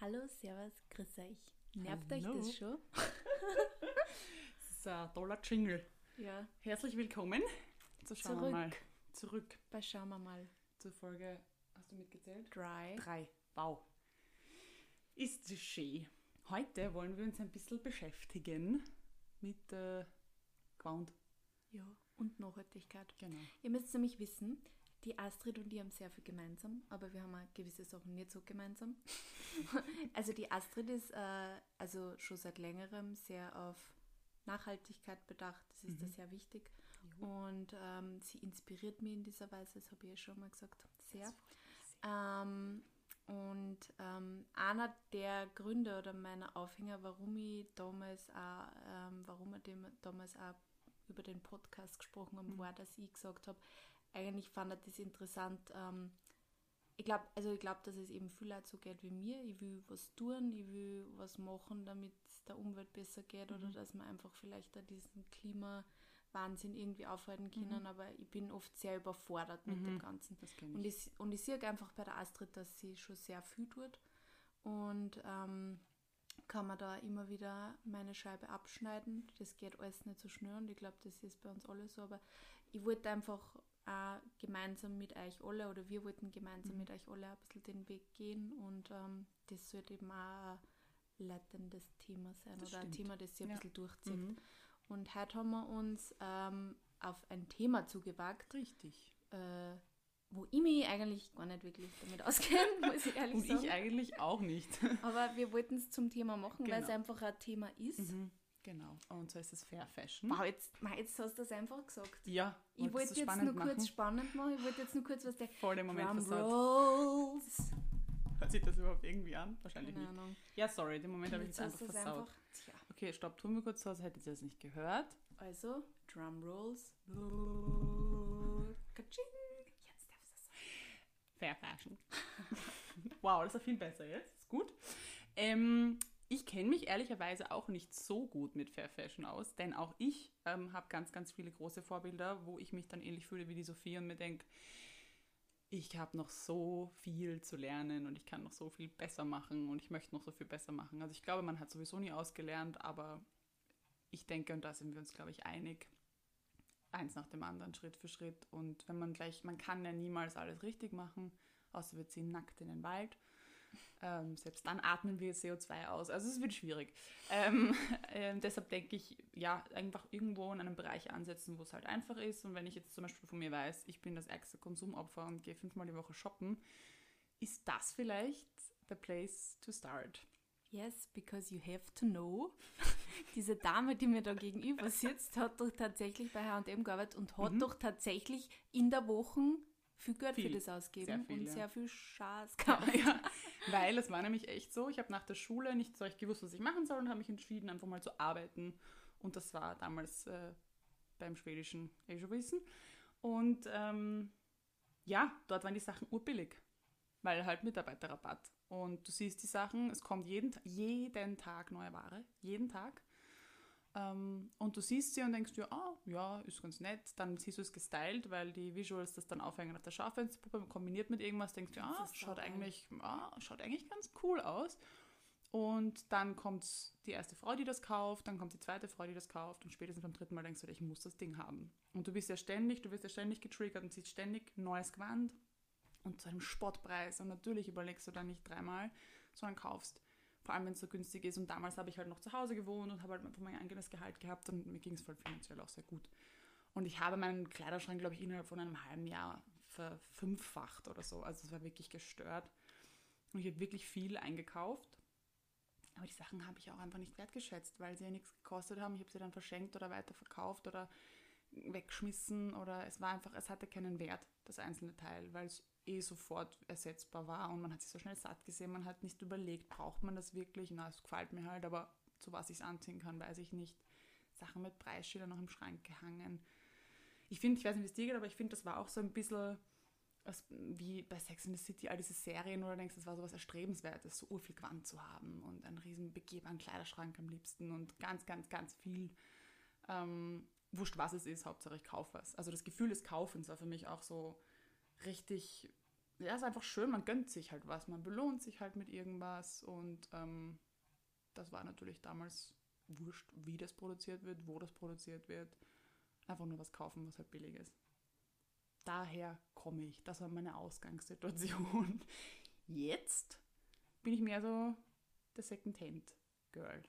Hallo, Servus, grüß euch. Nervt euch Hallo. das schon? Das ist ein toller Jingle. Ja. Herzlich willkommen. So schauen Zurück. mal zurück Bei schauen wir mal. zur Folge. Hast du mitgezählt? Dry. Drei. Wow. Ist das schön. Heute wollen wir uns ein bisschen beschäftigen mit äh, Ground. Ja. Und Nachhaltigkeit. Genau. Ihr müsst nämlich wissen, die Astrid und ich haben sehr viel gemeinsam, aber wir haben auch gewisse Sachen nicht so gemeinsam. also die Astrid ist äh, also schon seit längerem sehr auf Nachhaltigkeit bedacht. Das ist da sehr wichtig. Und ähm, sie inspiriert mich in dieser Weise, das habe ich ja schon mal gesagt, sehr. Ähm, und ähm, einer der Gründe oder meiner Aufhänger, warum ich damals auch, ähm, warum wir damals auch über den Podcast gesprochen haben, war, dass ich gesagt habe, eigentlich fand ich das interessant. Ähm, ich glaube, also ich glaube, dass es eben viel Leute so geht wie mir. Ich will was tun, ich will was machen, damit es der Umwelt besser geht oder dass wir einfach vielleicht da diesen Klimawahnsinn irgendwie aufhalten können. Aber ich bin oft sehr überfordert mit dem Ganzen. Kenn Und ich, und ich sehe einfach bei der Astrid, dass sie schon sehr viel tut. Und ähm, kann man da immer wieder meine Scheibe abschneiden. Das geht alles nicht so schnell und ich glaube, das ist bei uns alle so. Aber ich wollte einfach auch gemeinsam mit euch alle oder wir wollten gemeinsam Mhm. mit euch alle ein bisschen den Weg gehen und ähm, das sollte eben auch ein leitendes Thema sein Das oder ein stimmt. Thema, das sich ein Ja. bisschen durchzieht. Mhm. Und heute haben wir uns ähm, auf ein Thema zugewagt, Richtig. äh, wo ich mich eigentlich gar nicht wirklich damit auskenne, muss ich ehrlich Und sagen. ich eigentlich auch nicht. Aber wir wollten es zum Thema machen, weil es Genau. einfach ein Thema ist. mhm. Genau. Und so ist es Fair Fassion. Wow, jetzt, mei, jetzt hast du das einfach gesagt. Ja. Ich wollte jetzt nur kurz machen? spannend machen. Ich wollte jetzt nur kurz was der Voll den Moment Drum versaut. Hört sich das überhaupt irgendwie an? Wahrscheinlich Keine nicht. Ahnung. Ja, sorry, den Moment habe ich Jetzt einfach es versaut. einfach. Tja. Okay, stopp, tun wir kurz so, als hättet ihr das nicht gehört. Also, Drum Rolls. Katsching. Jetzt darfst du sagen. Fair Fashion. wow, das ist ja viel besser jetzt. Ist gut. Ähm, ich kenne mich ehrlicherweise auch nicht so gut mit Fair Fashion aus, denn auch ich ähm, habe ganz, ganz viele große Vorbilder, wo ich mich dann ähnlich fühle wie die Sophie und mir denke, ich habe noch so viel zu lernen und ich kann noch so viel besser machen und ich möchte noch so viel besser machen. Also ich glaube, man hat sowieso nie ausgelernt, aber ich denke, und da sind wir uns, glaube ich, einig, eins nach dem anderen, Schritt für Schritt. Und wenn man gleich, man kann ja niemals alles richtig machen, außer wir ziehen nackt in den Wald. Ähm, selbst dann atmen wir CO2 aus. Also es wird schwierig. Ähm, ähm, deshalb denke ich, ja, einfach irgendwo in einem Bereich ansetzen, wo es halt einfach ist. Und wenn ich jetzt zum Beispiel von mir weiß, ich bin das ärgste Konsumopfer und gehe fünfmal die Woche shoppen, ist das vielleicht the place to start. Yes, because you have to know. Diese Dame, die mir da gegenüber sitzt, hat doch tatsächlich bei H&M gearbeitet und hat doch tatsächlich in der Woche viel Geld für. Viel. das ausgegeben Sehr und ja. sehr viel Schaß gehabt. ja, weil es war nämlich echt so, ich habe nach der Schule nicht so recht gewusst, was ich machen soll und habe mich entschieden, einfach mal zu arbeiten. Und das war damals äh, beim schwedischen eh schon wissen. Und ähm, ja, dort waren die Sachen urbillig, weil halt Mitarbeiterrabatt. Und du siehst die Sachen, es kommt jeden, jeden Tag neue Ware, jeden Tag. Ähm, und du siehst sie und denkst dir, ah, ja, ist ganz nett. Dann siehst du es gestylt, weil die Visuals das dann aufhängen auf der Schaufensterpuppe, kombiniert mit irgendwas, denkst du, ah, schaut eigentlich, ah, schaut eigentlich ganz cool aus. Und dann kommt die erste Frau, die das kauft, dann kommt die zweite Frau, die das kauft und spätestens beim dritten Mal denkst du, ich muss das Ding haben. Und du bist ja ständig, du wirst ja ständig getriggert und siehst ständig neues Gewand und zu einem Spottpreis. Und natürlich überlegst du dann nicht dreimal, sondern kaufst. Vor allem, wenn es so günstig ist. Und damals habe ich halt noch zu Hause gewohnt und habe halt einfach mein eigenes Gehalt gehabt und mir ging es voll finanziell auch sehr gut. Und ich habe meinen Kleiderschrank, glaube ich, innerhalb von einem halben Jahr verfünffacht oder so. Also es war wirklich gestört. Und ich habe wirklich viel eingekauft. Aber die Sachen habe ich auch einfach nicht wertgeschätzt, weil sie ja nichts gekostet haben. Ich habe sie dann verschenkt oder weiterverkauft oder weggeschmissen oder es war einfach, es hatte keinen Wert, das einzelne Teil, weil es eh sofort ersetzbar war und man hat sich so schnell satt gesehen, man hat nicht überlegt, braucht man das wirklich? Na, es gefällt mir halt, aber zu was ich es anziehen kann, weiß ich nicht. Sachen mit Preisschildern noch im Schrank gehangen. Ich finde, ich weiß nicht, wie es dir geht, aber ich finde, das war auch so ein bisschen wie bei Sex in the City, all diese Serien, oder denkst, das war so was Erstrebenswertes, so urviel Gewand zu haben und einen riesen begehbaren Kleiderschrank am liebsten und ganz, ganz, ganz viel. Ähm, wurscht, was es ist, Hauptsache ich kaufe was. Also das Gefühl des Kaufens war für mich auch so richtig ja, ist einfach schön, man gönnt sich halt was, man belohnt sich halt mit irgendwas und ähm, das war natürlich damals wurscht, wie das produziert wird, wo das produziert wird. Einfach nur was kaufen, was halt billig ist. Daher komme ich. Das war meine Ausgangssituation. Jetzt bin ich mehr so der Second-Hand-Girl.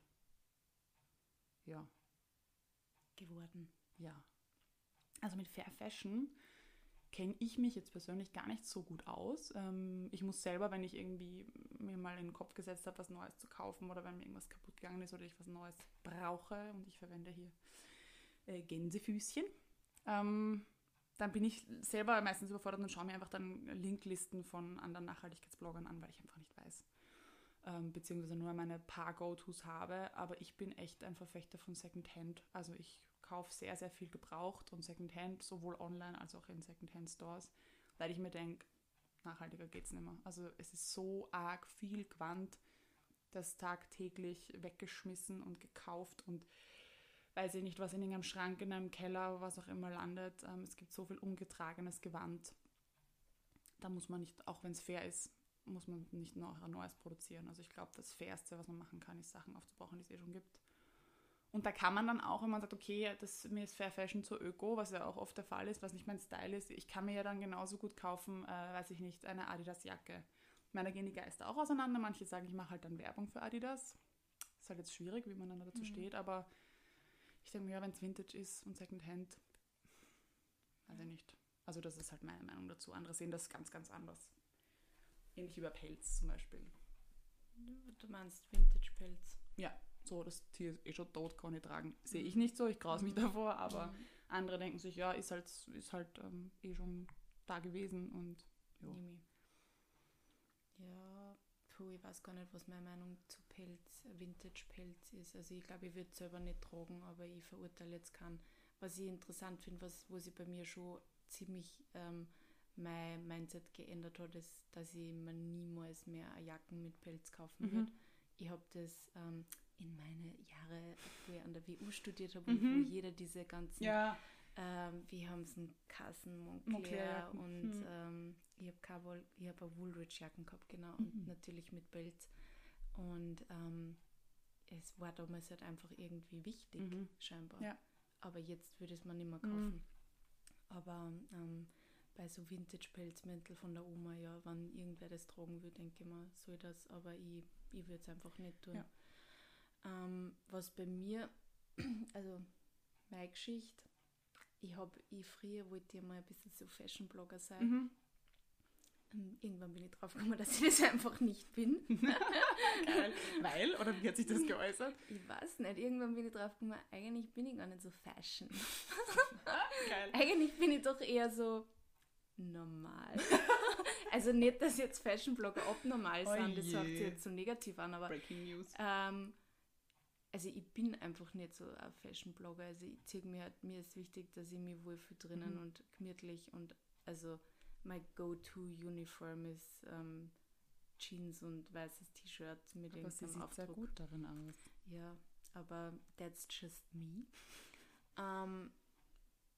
Ja. Geworden. Ja. Also mit Fair Fashion kenne ich mich jetzt persönlich gar nicht so gut aus. Ähm, ich muss selber, wenn ich irgendwie mir mal in den Kopf gesetzt habe, was Neues zu kaufen oder wenn mir irgendwas kaputt gegangen ist oder ich was Neues brauche und ich verwende hier äh, Gänsefüßchen, ähm, dann bin ich selber meistens überfordert und schaue mir einfach dann Linklisten von anderen Nachhaltigkeitsbloggern an, weil ich einfach nicht weiß. Ähm, beziehungsweise nur meine paar Go-Tos habe. Aber ich bin echt ein Verfechter von Secondhand. Also ich kaufe sehr, sehr viel gebraucht und Secondhand, sowohl online als auch in Secondhand-Stores, weil ich mir denke, nachhaltiger geht es nicht mehr. Also es ist so arg viel Quant, das tagtäglich weggeschmissen und gekauft und weiß ich nicht, was in irgendeinem Schrank, in einem Keller, was auch immer landet. Ähm, es gibt so viel ungetragenes Gewand. Da muss man nicht, auch wenn es fair ist, muss man nicht noch ein neues produzieren. Also ich glaube, das Fairste, was man machen kann, ist Sachen aufzubrauchen, die es eh schon gibt. Und da kann man dann auch, wenn man sagt, okay, das, mir ist Fair Fashion zu öko, was ja auch oft der Fall ist, was nicht mein Style ist, ich kann mir ja dann genauso gut kaufen, äh, weiß ich nicht, eine Adidas-Jacke. Ich meine, da gehen die Geister auch auseinander. Manche sagen, ich mache halt dann Werbung für Adidas. Ist halt jetzt schwierig, wie man dann dazu mhm. steht, aber ich denke mir, ja, wenn es Vintage ist und Secondhand, weiß ich nicht. Also das ist halt meine Meinung dazu. Andere sehen das ganz, ganz anders. Ähnlich wie bei Pelz zum Beispiel. Du meinst Vintage-Pelz? Ja, so, das Tier ist eh schon tot, kann ich tragen. Sehe ich mhm. nicht so, ich graus mich mhm. davor, aber mhm. andere denken sich, ja, ist halt, ist halt ähm, eh schon da gewesen und ja. Ja, puh, ich weiß gar nicht, was meine Meinung zu Pelz, Vintage-Pelz ist. Also ich glaube, ich würde es selber nicht tragen, aber ich verurteile jetzt keinen. Was ich interessant finde, was, wo sich bei mir schon ziemlich ähm, mein Mindset geändert hat, ist, dass ich mir niemals mehr Jacken mit Pelz kaufen mhm. würde. Ich habe das ähm, in meine Jahre, wo ich an der WU studiert habe, mhm. wo jeder diese ganzen, ja. ähm, wie haben es einen Kassen, Moncler, Moncler und mhm. ähm, ich habe ich habe Woolrich-Jacken gehabt, genau, und mhm. natürlich mit Pelz. Und ähm, es war damals halt einfach irgendwie wichtig, mhm. scheinbar. Ja. Aber jetzt würde es man nicht mehr mhm. kaufen. Aber ähm, bei so Vintage-Pelzmäntel von der Oma, ja, wenn irgendwer das tragen will, denke ich mal, soll das, aber ich, ich würde es einfach nicht tun. Ja. Ähm, was bei mir, also meine Geschichte, ich habe, ich früher wollte ich mal ein bisschen so Fashion-Blogger sein. Mhm. Ähm, irgendwann bin ich drauf gekommen, dass ich das einfach nicht bin. Geil. Weil? Oder wie hat sich das geäußert? Ich weiß nicht. Irgendwann bin ich drauf gekommen, eigentlich bin ich gar nicht so Fashion. Geil. eigentlich bin ich doch eher so normal. also nicht, dass jetzt Fashion-Blogger abnormal oh sind, das hört sich jetzt so negativ an, aber Breaking News. Ähm, also ich bin einfach nicht so ein Fashion-Blogger. Also ich ziehe mir halt, mir ist wichtig, dass ich mich wohlfühle drinnen mhm. und gemütlich und also mein Go-To-Uniform ist ähm, Jeans und weißes T-Shirt mit aber sie sieht sehr gut darin aus. Ja, aber that's just me. Ähm,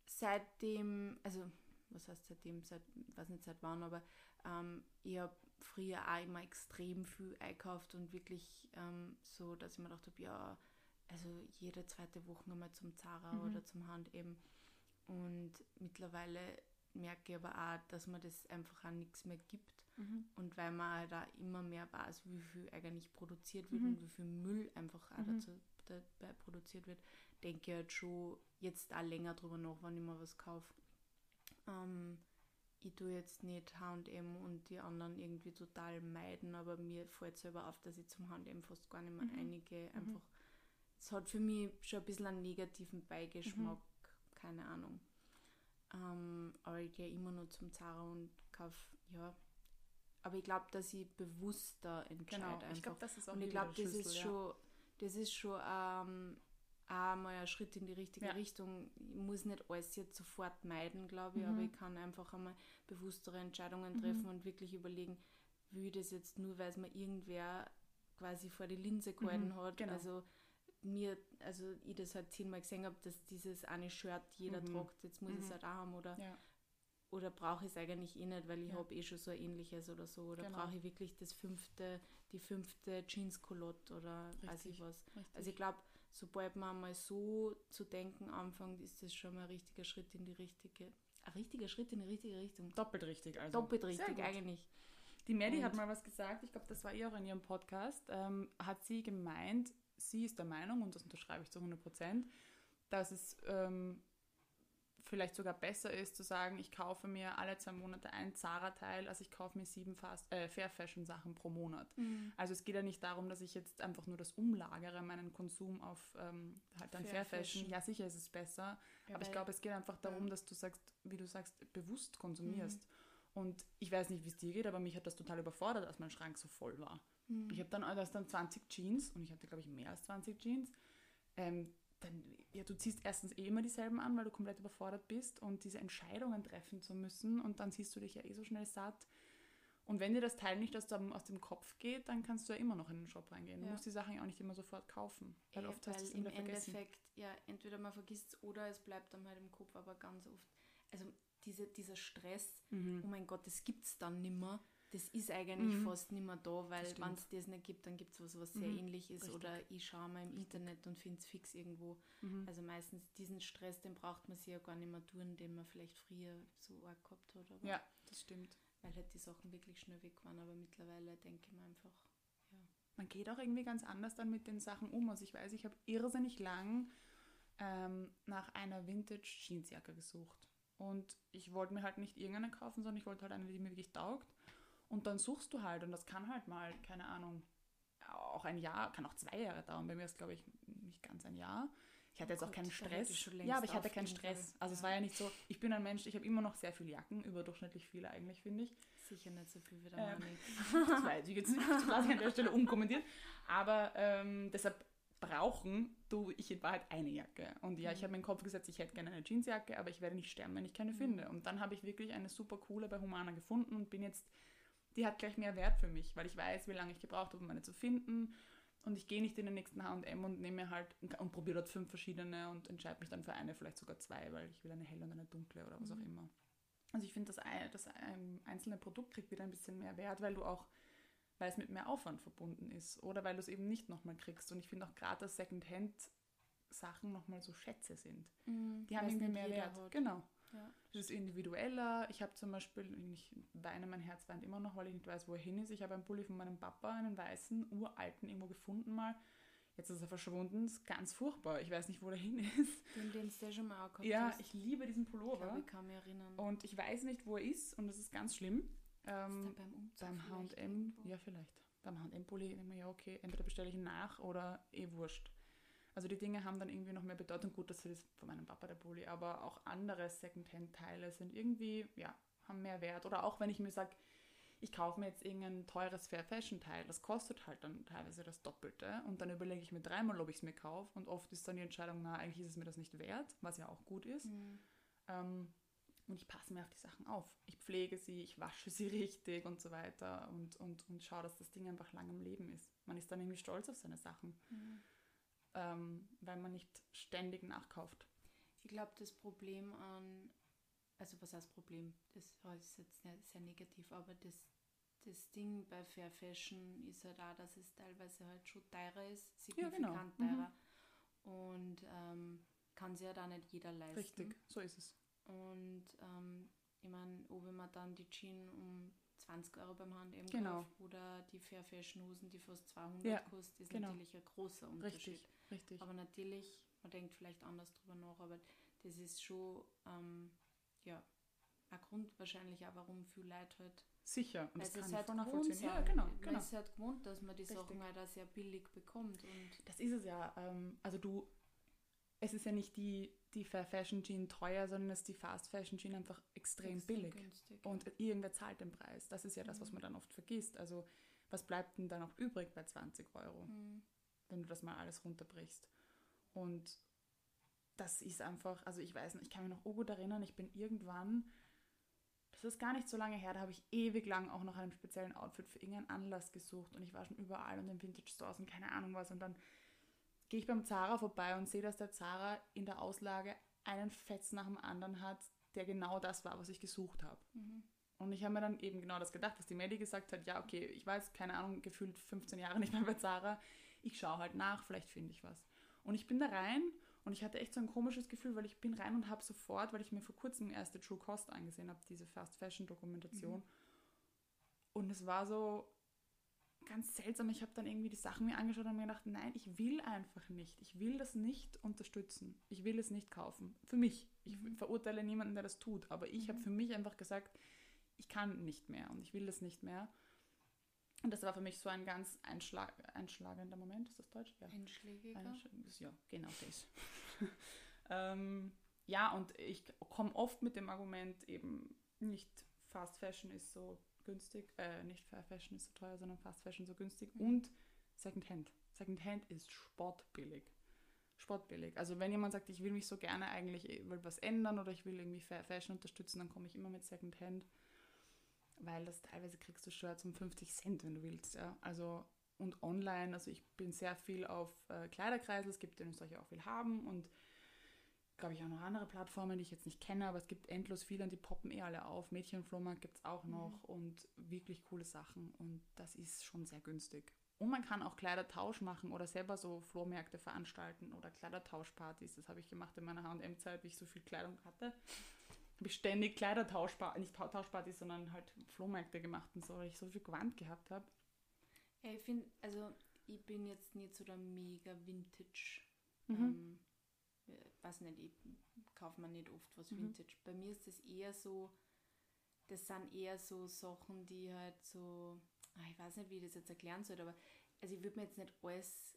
seitdem, also was heißt seitdem, seit, weiß nicht seit wann, aber ähm, ich habe früher auch immer extrem viel einkauft und wirklich ähm, so, dass ich mir gedacht habe, ja, also jede zweite Woche einmal zum Zara mhm. oder zum Hand eben. Und mittlerweile merke ich aber auch, dass man das einfach auch nichts mehr gibt. Mhm. Und weil man da halt immer mehr weiß, wie viel eigentlich produziert wird mhm. und wie viel Müll einfach auch mhm. dazu dabei produziert wird, denke ich halt schon jetzt auch länger drüber nach, wenn ich mal was kaufe. Ähm, ich tue jetzt nicht H&M und die anderen irgendwie total meiden, aber mir fällt selber auf, dass ich zum H&M fast gar nicht mehr mhm. einige. Mhm. Einfach, es hat für mich schon ein bisschen einen negativen Beigeschmack, mhm. keine Ahnung. Ähm, aber ich gehe immer nur zum Zara und kaufe, ja. Aber ich glaube, dass ich bewusster entscheide genau. Ich glaube, das ist auch Und ich glaube, das, ist ja. schon, das ist schon ähm, auch mal ein Schritt in die richtige ja. Richtung. Ich muss nicht alles jetzt sofort meiden, glaube ich, mhm. aber ich kann einfach einmal bewusstere Entscheidungen treffen mhm. und wirklich überlegen, will ich das jetzt nur, weil es mir irgendwer quasi vor die Linse gehalten mhm. hat. Genau. Also mir, also ich das halt zehnmal gesehen habe, dass dieses eine Shirt jeder mhm. tragt, jetzt muss ich es mhm. halt auch haben oder ja. oder brauche ich es eigentlich eh nicht, weil ich Ja. habe eh schon so ein ähnliches oder so. Oder Genau. brauche ich wirklich das fünfte, die fünfte Jeans-Culotte oder weiß ich was. Richtig. Also ich glaube, sobald man mal so zu denken anfängt, ist das schon mal ein richtiger Schritt in die richtige, ein richtiger Schritt in die richtige Richtung. Doppelt richtig. Also. Doppelt richtig eigentlich. Die Maddie hat mal was gesagt, ich glaube, das war ihr auch in ihrem Podcast, ähm, hat sie gemeint, sie ist der Meinung, und das unterschreibe ich zu 100 Prozent, dass es ähm, vielleicht sogar besser ist zu sagen, ich kaufe mir alle zwei Monate ein Zara-Teil, als ich kaufe mir sieben Fast, äh, Fair-Fashion-Sachen pro Monat. Also es geht ja nicht darum, dass ich jetzt einfach nur das umlagere, meinen Konsum auf ähm, halt dann Fair Fair Fashion. Fashion. Ja, sicher ist es besser, Ja, aber ich glaube, es geht einfach darum, Ja. dass du sagst, wie du sagst, bewusst konsumierst. Und ich weiß nicht, wie es dir geht, aber mich hat das total überfordert, als mein Schrank so voll war. Mhm. Ich habe dann, da ist dann 20 Jeans und ich hatte, glaube ich, mehr als 20 Jeans. Ähm, dann, ja, du ziehst erstens eh immer dieselben an, weil du komplett überfordert bist und diese Entscheidungen treffen zu müssen und dann siehst du dich ja eh so schnell satt. Und wenn dir das Teil nicht aus dem, aus dem Kopf geht, dann kannst du ja immer noch in den Shop reingehen. Du Ja. musst die Sachen ja auch nicht immer sofort kaufen, weil Eh, oft hast du es im vergessen. Endeffekt, ja, entweder man vergisst es oder es bleibt dann halt im Kopf, aber ganz oft, also diese, dieser Stress, Mhm. oh mein Gott, das gibt es dann nimmer. Das ist eigentlich Mhm. fast nimmer da, weil wenn es das nicht gibt, dann gibt es was, was sehr Mhm. ähnlich ist Richtig. oder ich schaue mal im Internet und finde es fix irgendwo. Mhm. Also meistens diesen Stress, den braucht man sich ja gar nicht mehr tun, den man vielleicht früher so arg gehabt hat. Aber Ja, das stimmt. Weil halt die Sachen wirklich schnell weg waren, aber mittlerweile denke ich mir einfach, ja. man geht auch irgendwie ganz anders dann mit den Sachen um. Also ich weiß, ich habe irrsinnig lang ähm, nach einer Vintage Jeansjacke gesucht. Und ich wollte mir halt nicht irgendeine kaufen, sondern ich wollte halt eine, die mir wirklich taugt. Und dann suchst du halt und das kann halt mal, keine Ahnung, auch ein Jahr, kann auch zwei Jahre dauern. Bei mir ist, glaube ich, nicht ganz ein Jahr. Ich hatte Oh jetzt auch Gott, keinen hätte ich Stress. Ja, aber ich hatte keinen Stress. Also es Ja. war ja nicht so, ich bin ein Mensch, ich habe immer noch sehr viele Jacken, überdurchschnittlich viele eigentlich, finde ich. Sicher nicht so viel wie der Ähm. Das weiß ich jetzt nicht, das lasse ich an der Stelle unkommentiert. Aber ähm, deshalb brauchen du ich in Wahrheit eine Jacke. Und ja, ich Mhm. habe mir in den Kopf gesetzt, ich hätte gerne eine Jeansjacke, aber ich werde nicht sterben, wenn ich keine Mhm. finde. Und dann habe ich wirklich eine super coole bei Humana gefunden und bin jetzt, die hat gleich mehr Wert für mich, weil ich weiß, wie lange ich gebraucht habe, um eine zu finden. Und ich gehe nicht in den nächsten H&M und nehme halt und probiere dort fünf verschiedene und entscheide mich dann für eine, vielleicht sogar zwei, weil ich will eine helle und eine dunkle oder was auch Mhm. immer. Also ich finde, das, das ein einzelne Produkt kriegt wieder ein bisschen mehr Wert, weil du auch, weil es mit mehr Aufwand verbunden ist oder weil du es eben nicht nochmal kriegst. Und ich finde auch gerade, dass Secondhand-Sachen nochmal so Schätze sind. Die haben irgendwie nicht mehr Wert. hat. Genau. Ja. Das ist individueller. Ich habe zum Beispiel, ich weine, mein Herz weint immer noch, weil ich nicht weiß, wo er hin ist. Ich habe einen Pulli von meinem Papa, einen weißen, uralten, irgendwo gefunden mal. Jetzt ist er verschwunden. Ist ganz furchtbar. Ich weiß nicht, wo der hin ist. Den, den du schon mal auch gehabt Ja, hast. ich liebe diesen Ich Pullover. glaube, ich kann mich erinnern. Und ich weiß nicht, wo er ist und das ist ganz schlimm. ist Ähm, der beim Umzug beim H&M, ja vielleicht. Beim H&M-Pulli denke ich mir, ja okay, entweder bestelle ich ihn nach oder eh wurscht. Also die Dinge haben dann irgendwie noch mehr Bedeutung. Gut, das ist von meinem Papa der Pulli, aber auch andere Secondhand-Teile sind irgendwie, ja, haben mehr Wert. Oder auch wenn ich mir sage, ich kaufe mir jetzt irgendein teures Fair-Fashion-Teil, das kostet halt dann teilweise das Doppelte und dann überlege ich mir dreimal, ob ich es mir kaufe und oft ist dann die Entscheidung, na, eigentlich ist es mir das nicht wert, was ja auch gut ist. Mhm. Ähm, und ich passe mir auf die Sachen auf. Ich pflege sie, ich wasche sie richtig und so weiter und, und, und schaue, dass das Ding einfach lang im Leben ist. Man ist dann irgendwie stolz auf seine Sachen, Mhm. Ähm, weil man nicht ständig nachkauft. Ich glaube, das Problem an, also was heißt Problem? Das ist jetzt nicht sehr negativ, aber das, das Ding bei Fair Fashion ist halt auch, dass es teilweise halt schon teurer ist, Ja, genau. signifikant Mhm. teurer. Und ähm, kann sich ja da nicht jeder leisten. Richtig, so ist es. Und ähm, ich meine, ob mir dann die Jeans um 20 Euro beim H&M Genau. kaufe oder die Fair Fashion Hosen, die fast 200 Ja, kosten, ist genau. natürlich ein großer Unterschied. Richtig, richtig. Aber natürlich, man denkt vielleicht anders drüber nach, aber das ist schon ähm, ja, ein Grund wahrscheinlich auch, warum viele Leute halt, Sicher, und das sie kann es halt nachvollziehen. sind. Ja, genau, genau. ist halt gewohnt, dass man die Richtig. Sachen halt auch sehr billig bekommt. Und Das ist es ja. Ähm, also du, es ist ja nicht die, die Fair Fashion Jean teuer, sondern es ist die Fast Fashion Jean einfach extrem, extrem billig. günstig. Und irgendwer zahlt den Preis. Das ist ja das, was Mhm. man dann oft vergisst. Also was bleibt denn dann noch übrig bei 20 Euro? Mhm. Wenn du das mal alles runterbrichst. Und das ist einfach, also ich weiß nicht, ich kann mich noch so gut erinnern, ich bin irgendwann, das ist gar nicht so lange her, da habe ich ewig lang auch nach einem speziellen Outfit für irgendeinen Anlass gesucht und ich war schon überall und in Vintage Stores und keine Ahnung was und dann gehe ich beim Zara vorbei und sehe, dass der Zara in der Auslage einen Fetz nach dem anderen hat, der genau das war, was ich gesucht habe. Mhm. Und ich habe mir dann eben genau das gedacht, was die Melly gesagt hat, ja, okay, ich weiß, keine Ahnung, gefühlt 15 Jahre nicht mehr bei Zara, ich schaue halt nach, vielleicht finde ich was. Und ich bin da rein und ich hatte echt so ein komisches Gefühl, weil ich bin rein und habe sofort, weil ich mir vor kurzem erst die True Cost angesehen habe, diese Fast Fashion Dokumentation. Und es war so ganz seltsam. Ich habe dann irgendwie die Sachen mir angeschaut und mir gedacht, nein, ich will einfach nicht. Ich will das nicht unterstützen. Ich will es nicht kaufen. Für mich. Ich verurteile niemanden, der das tut. Aber ich habe für mich einfach gesagt, ich kann nicht mehr und ich will das nicht mehr. Und das war für mich so ein ganz einschlag einschlagender Moment. Ist das Deutsch? Ja. Einschlägiger. Einsch- Ja, genau das. ähm, ja, und ich komme oft mit dem Argument eben nicht Fast Fashion ist so günstig, äh, nicht Fair Fashion ist so teuer, sondern Fast Fashion so günstig Mhm. und Second Hand. Second Hand ist sportbillig. Sportbillig. Also wenn jemand sagt, ich will mich so gerne eigentlich, ich will was ändern oder ich will irgendwie Fair Fashion unterstützen, dann komme ich immer mit Second Hand, weil das teilweise kriegst du Shirts um 50 Cent, wenn du willst. Ja? Also und online, also ich bin sehr viel auf äh, Kleiderkreisel, es gibt in Österreich auch viel haben und glaube ich auch noch andere Plattformen, die ich jetzt nicht kenne, aber es gibt endlos viele und die poppen eh alle auf. Mädchenflohmarkt gibt es auch noch und wirklich coole Sachen und das ist schon sehr günstig. Und man kann auch Kleidertausch machen oder selber so Flohmärkte veranstalten oder Kleidertauschpartys. Das habe ich gemacht in meiner H&M-Zeit, wie ich so viel Kleidung hatte. Habe ich ständig Kleidertauschpartys, nicht Tau- Tauschpartys, sondern halt Flohmärkte gemacht und so, weil ich so viel Gewand gehabt habe. Ja, ich finde, also ich bin jetzt nicht so der mega Vintage. Mhm. Ähm, äh, weiß nicht, ich kaufe mir nicht oft was Mhm. Vintage. Bei mir ist das eher so, das sind eher so Sachen, die halt so, ah, ich weiß nicht, wie ich das jetzt erklären soll, aber also ich würde mir jetzt nicht alles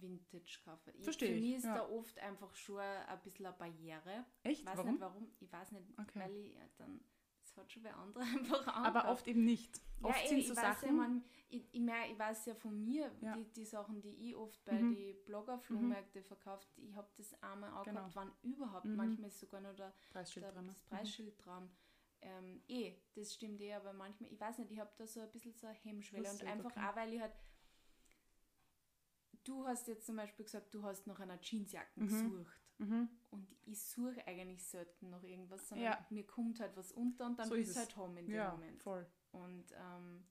Vintage kaufen. Ich, Versteh Für ich, mich ist ja. da oft einfach schon ein bisschen eine Barriere. Echt? Ich weiß Warum? nicht warum, ich weiß nicht, Okay. weil ich ja, dann, das hat schon bei anderen einfach Aber angehört. oft eben nicht. Oft ja, sind ich, so Sachen. Ja, man, ich, ich, mein, ich weiß ja von mir, Ja. die, die Sachen, die ich oft bei Mhm. den Blogger-Flohmärkte verkauft, ich habe das einmal auch Genau. gehabt, wann überhaupt, Mhm. manchmal ist sogar noch der, Preisschild der, dran. ne? das Preisschild dran. Ähm, eh, das stimmt eh, aber manchmal, ich weiß nicht, ich habe da so ein bisschen so eine Hemmschwelle und einfach okay. auch, weil ich halt, du hast jetzt zum Beispiel gesagt, du hast nach einer Jeansjacke Mhm. gesucht Mhm. und ich suche eigentlich selten nach irgendwas, sondern Ja. mir kommt halt was unter und dann So will ist ich es. halt haben in dem Ja, Moment. voll. Und ähm,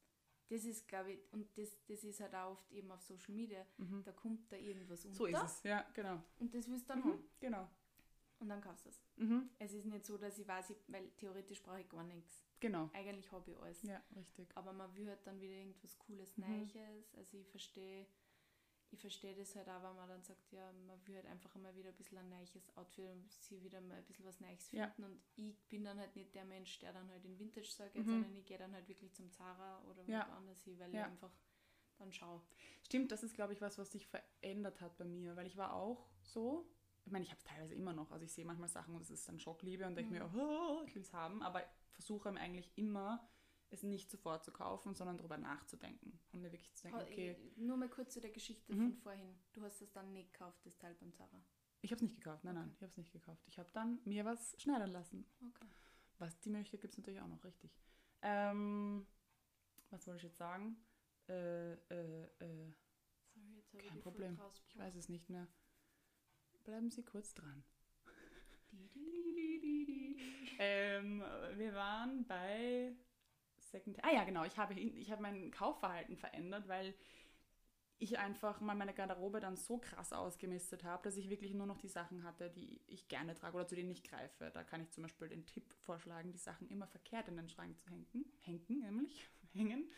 das ist, glaube ich, und das, das ist halt auch oft eben auf Social Media, Mhm. da kommt da irgendwas unter So ist es, ja, genau. und das willst du dann Mhm. haben. Genau. Und dann kaufst du es. Mhm. Es ist nicht so, dass ich weiß, ich, weil theoretisch brauche ich gar nichts. Genau. Eigentlich habe ich alles. Ja, richtig. Aber man will halt dann wieder irgendwas Cooles, Mhm. Neues. Also ich verstehe ich verstehe das halt auch, wenn man dann sagt, ja, man will halt einfach immer wieder ein bisschen ein neues Outfit und sie wieder mal ein bisschen was Neues Ja. finden. Und ich bin dann halt nicht der Mensch, der dann halt in Vintage sagt, Mhm. sondern ich gehe dann halt wirklich zum Zara oder Ja. woanders hin, weil Ja. ich einfach dann schaue. Stimmt, das ist, glaube ich, was, was sich verändert hat bei mir, weil ich war auch so. Ich meine, ich habe es teilweise immer noch. Also ich sehe manchmal Sachen und es ist dann Schockliebe und denke Mhm. mir, oh, ich will es haben, aber versuche eigentlich immer, es nicht sofort zu kaufen, sondern darüber nachzudenken. Und mir wirklich zu denken, okay, ich- Nur mal kurz zu der Geschichte Mhm. von vorhin. Du hast das dann nicht gekauft, das Teil beim Zara. ich habe es nicht gekauft. Nein, nein, ich habe es nicht gekauft. Ich habe dann mir was schneidern lassen. Okay. Was, die Möglichkeit gibt es natürlich auch noch, richtig. Ähm, was wollte ich jetzt sagen? Äh, äh, äh, Sorry, jetzt habe ich kein voll Problem. Ich weiß es nicht mehr. Bleiben Sie kurz dran. Ähm, wir waren bei Second. Ah ja, genau. Ich habe, ich habe mein Kaufverhalten verändert, weil ich einfach mal meine Garderobe dann so krass ausgemistet habe, dass ich wirklich nur noch die Sachen hatte, die ich gerne trage oder zu denen ich greife. Da kann ich zum Beispiel den Tipp vorschlagen, die Sachen immer verkehrt in den Schrank zu hängen, hängen nämlich, hängen,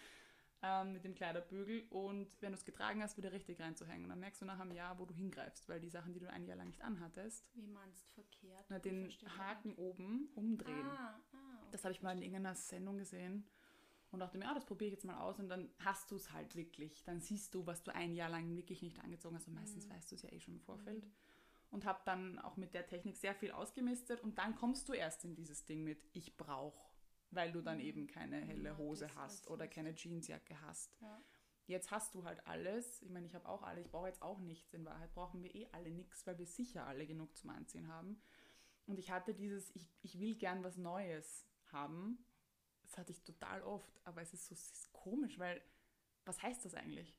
ähm, mit dem Kleiderbügel und wenn du es getragen hast, wieder richtig reinzuhängen. Dann merkst du nach einem Jahr, wo du hingreifst, weil die Sachen, die du ein Jahr lang nicht anhattest, Wie meinst verkehrt? na, den das Haken nicht. oben umdrehen. Ah, ah, Das okay, habe ich mal in irgendeiner Sendung gesehen und dachte mir, ah, das probiere ich jetzt mal aus und dann hast du es halt wirklich. Dann siehst du, was du ein Jahr lang wirklich nicht angezogen hast und meistens Mhm. weißt du es ja eh schon im Vorfeld. Und habe dann auch mit der Technik sehr viel ausgemistet und dann kommst du erst in dieses Ding mit, ich brauche, weil du dann Mhm. eben keine helle Hose hast oder keine Jeansjacke hast. Ja. Jetzt hast du halt alles. Ich meine, ich habe auch alle. Ich brauche jetzt auch nichts. In Wahrheit brauchen wir eh alle nichts, weil wir sicher alle genug zum Anziehen haben. Und ich hatte dieses, ich, ich will gern was Neues haben. Das hatte ich total oft. Aber es ist so es ist komisch, weil was heißt das eigentlich?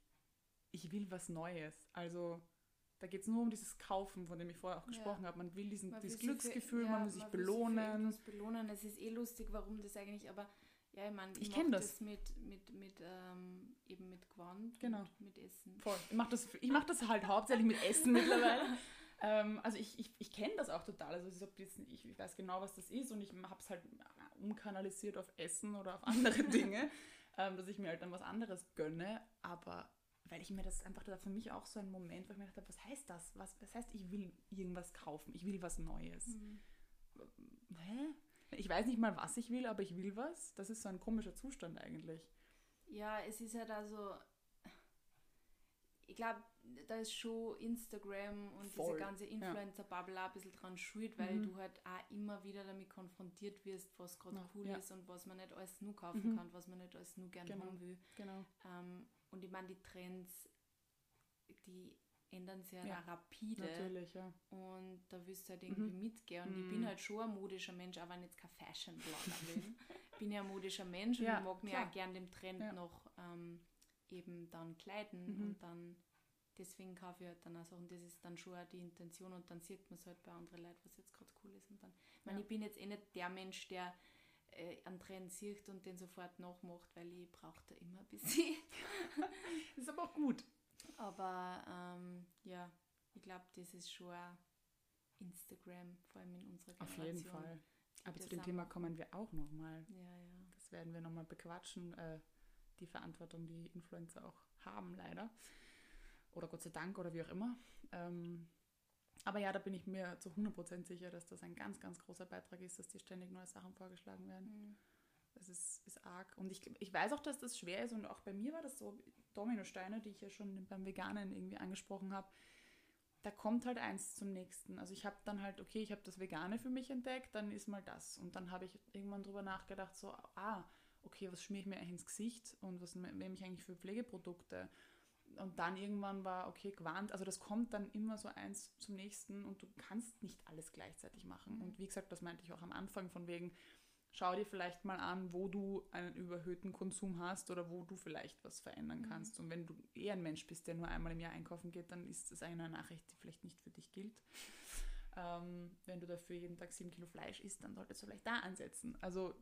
Ich will was Neues. Also Da geht es nur um dieses Kaufen, von dem ich vorher auch Ja. gesprochen habe. Man will diesen, Man dieses sich für- Glücksgefühl, ja, man will sich will belohnen. Sich belohnen. Es ist eh lustig, warum das eigentlich, aber ja, ich meine, Ich mach kenn das. mit, mit, mit ähm, eben mit Gewand Genau. mit Essen. Voll. Ich mache das, ich mach das halt hauptsächlich mit Essen mittlerweile. Ähm, also ich, ich, ich kenne das auch total. Also ich, ich, weiß genau, was das ist und ich habe es halt umkanalisiert auf Essen oder auf andere Dinge, ähm, dass ich mir halt dann was anderes gönne. Aber weil ich mir das einfach, da war für mich auch so ein Moment, wo ich mir gedacht habe, was heißt das? Was, was heißt, ich will irgendwas kaufen? Ich will was Neues. Mhm. Hä? Ich weiß nicht mal, was ich will, aber ich will was. Das ist so ein komischer Zustand eigentlich. Ja, es ist halt also, ich glaube, da ist schon Instagram und Voll, diese ganze Influencer-Bubble ein bisschen dran schuld, weil Mhm. du halt auch immer wieder damit konfrontiert wirst, was gerade cool ja. ist und was man nicht alles nur kaufen Mhm. kann, was man nicht alles nur gerne Genau. haben will. Genau. Ähm, und ich meine, die Trends, die ändern sich ja, Ja, auch rapide. Natürlich, ja. Und da willst du halt irgendwie mitgehen. Und ich Mhm. bin halt schon ein modischer Mensch, auch wenn ich jetzt kein Fashion-Blogger bin. bin ja ein modischer Mensch und ich mag mich klar. auch gern dem Trend noch ähm, eben dann kleiden Mhm. und dann deswegen kaufe ich halt dann auch Sachen. Das ist dann schon auch die Intention und dann sieht man es halt bei anderen Leuten, was jetzt gerade cool ist. Und dann, ich meine, Ja. ich bin jetzt eh nicht der Mensch, der äh, einen Trend sieht und den sofort nachmacht, weil ich brauche da immer ein bisschen. Das ist aber auch gut. Aber ähm, ja, ich glaube, das ist schon Instagram, vor allem in unserer Auf Generation. jeden Fall. Aber zu dem Thema kommen wir auch nochmal. Ja, ja. Das werden wir nochmal bequatschen. Äh, die Verantwortung, die Influencer auch haben, leider. Oder Gott sei Dank oder wie auch immer. Ähm, aber ja, da bin ich mir zu 100% sicher, dass das ein ganz, ganz großer Beitrag ist, dass dir ständig neue Sachen vorgeschlagen werden. Mhm. Das ist, ist arg. Und ich, ich weiß auch, dass das schwer ist. Und auch bei mir war das so, Dominosteine, die ich ja schon beim Veganen irgendwie angesprochen habe, da kommt halt eins zum nächsten. Also ich habe dann halt, okay, ich habe das Vegane für mich entdeckt, dann ist mal das. Und dann habe ich irgendwann drüber nachgedacht, so, ah, okay, was schmier ich mir eigentlich ins Gesicht und was nehme ich eigentlich für Pflegeprodukte? Und dann irgendwann war, okay, Quant, also das kommt dann immer so eins zum nächsten und du kannst nicht alles gleichzeitig machen. Mhm. Und wie gesagt, das meinte ich auch am Anfang von wegen, schau dir vielleicht mal an, wo du einen überhöhten Konsum hast oder wo du vielleicht was verändern Mhm. kannst. Und wenn du eher ein Mensch bist, der nur einmal im Jahr einkaufen geht, dann ist das eine Nachricht, die vielleicht nicht für dich gilt. Ähm, wenn du dafür jeden Tag sieben Kilo Fleisch isst, dann solltest du vielleicht da ansetzen. Also,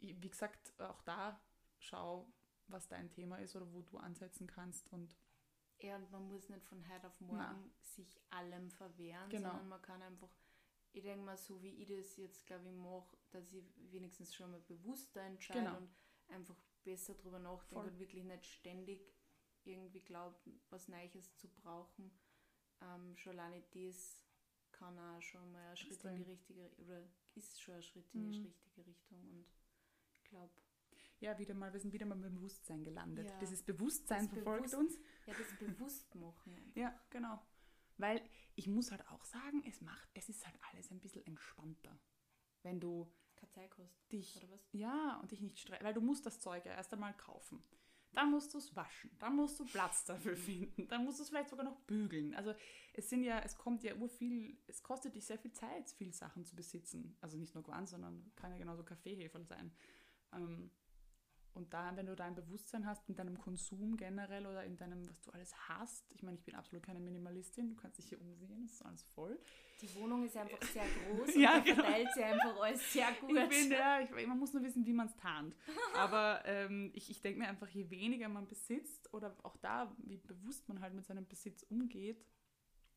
wie gesagt, auch da schau, was dein Thema ist oder wo du ansetzen kannst. Und Ja, und man muss nicht von heute auf morgen Nein. sich allem verwehren, Genau. sondern man kann einfach, ich denke mal, so wie ich das jetzt, glaube ich, mache, dass ich wenigstens schon mal bewusster entscheide Genau. und einfach besser drüber nachdenke Voll. und wirklich nicht ständig irgendwie glaube, was Neues zu brauchen. Ähm, schon alleine das kann auch schon mal ein Schritt in Extrem. die richtige, oder ist schon ein Schritt in die Mhm. richtige Richtung und ich glaube, ja, wieder mal, wir sind wieder mal beim Bewusstsein gelandet. Ja. Dieses Bewusstsein Das verfolgt Bewusst- uns. ja, das bewusst machen. Ja, genau. Weil ich muss halt auch sagen, es macht, es ist halt alles ein bisschen entspannter. Wenn du kostet, dich, oder was? ja, und dich nicht stresst, weil du musst das Zeug ja erst einmal kaufen. Dann musst du es waschen, dann musst du Platz dafür finden, dann musst du es vielleicht sogar noch bügeln. Also es sind ja, es kommt ja ur viel, es kostet dich sehr viel Zeit, viel Sachen zu besitzen. Also nicht nur Quan, sondern kann ja genauso Kaffeeheferl sein. Ähm, und da, wenn du da ein Bewusstsein hast in deinem Konsum generell oder in deinem, was du alles hast, ich meine, ich bin absolut keine Minimalistin, du kannst dich hier umsehen, das ist alles voll. Die Wohnung ist einfach sehr groß Ja, und da genau. verteilt sie einfach alles sehr gut. Ich bin, ja, ich, man muss nur wissen, wie man es tarnt. Aber ähm, ich, ich denke mir einfach, je weniger man besitzt oder auch da, wie bewusst man halt mit seinem Besitz umgeht,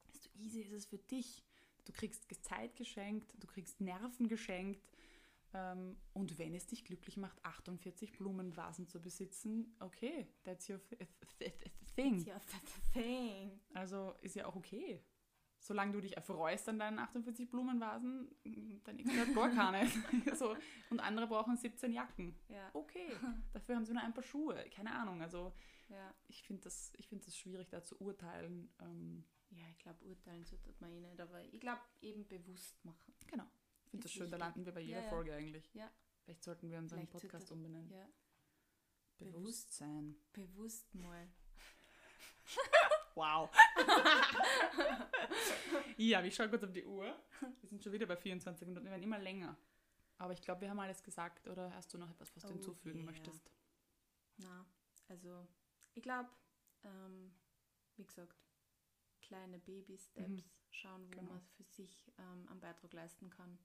desto easy ist es für dich. Du kriegst Zeit geschenkt, du kriegst Nerven geschenkt. Ähm, und wenn es dich glücklich macht, 48 Blumenvasen zu besitzen, okay, that's your th th th thing. Thing. Also ist ja auch okay. Solange du dich erfreust an deinen 48 Blumenvasen, dann gar keine. so, und andere brauchen 17 Jacken. Ja, Okay, dafür haben sie nur ein paar Schuhe. Keine Ahnung. Also ja. ich finde das, ich find das schwierig, da zu urteilen. Ähm, Ja, ich glaube, urteilen sollte man eh nicht, aber ich glaube, eben bewusst machen. genau. Ich finde das schön, da landen wir bei jeder Ja. Folge eigentlich. Ja. Vielleicht sollten wir unseren Vielleicht Podcast umbenennen. Ja, Bewusstsein. bewusst mal. Wow. ja, ich schaue kurz auf die Uhr. Wir sind schon wieder bei 24 Minuten. Wir werden immer länger. Aber ich glaube, wir haben alles gesagt. Oder hast du noch etwas, was du Oh hinzufügen yeah. möchtest? Na, also ich glaube, ähm, wie gesagt, kleine Baby-Steps Mhm. schauen, wo Genau. man für sich ähm, einen Beitrag leisten kann.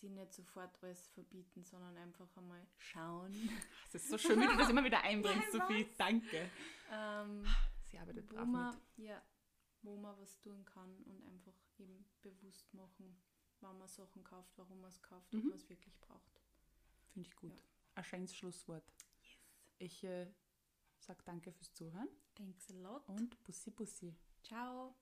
Sie nicht sofort alles verbieten, sondern einfach einmal schauen. Es ist so schön, wie du das immer wieder einbringst, ich Sophie. Danke. ähm, Sie arbeitet wo brav man, mit. ja, wo man was tun kann und einfach eben bewusst machen, wann man Sachen kauft, warum man es kauft, ob Mhm. man es wirklich braucht. Finde ich gut. Ja. Ein schönes Schlusswort. Ich äh, sage danke fürs Zuhören Thanks a lot. und Bussi Bussi. Ciao.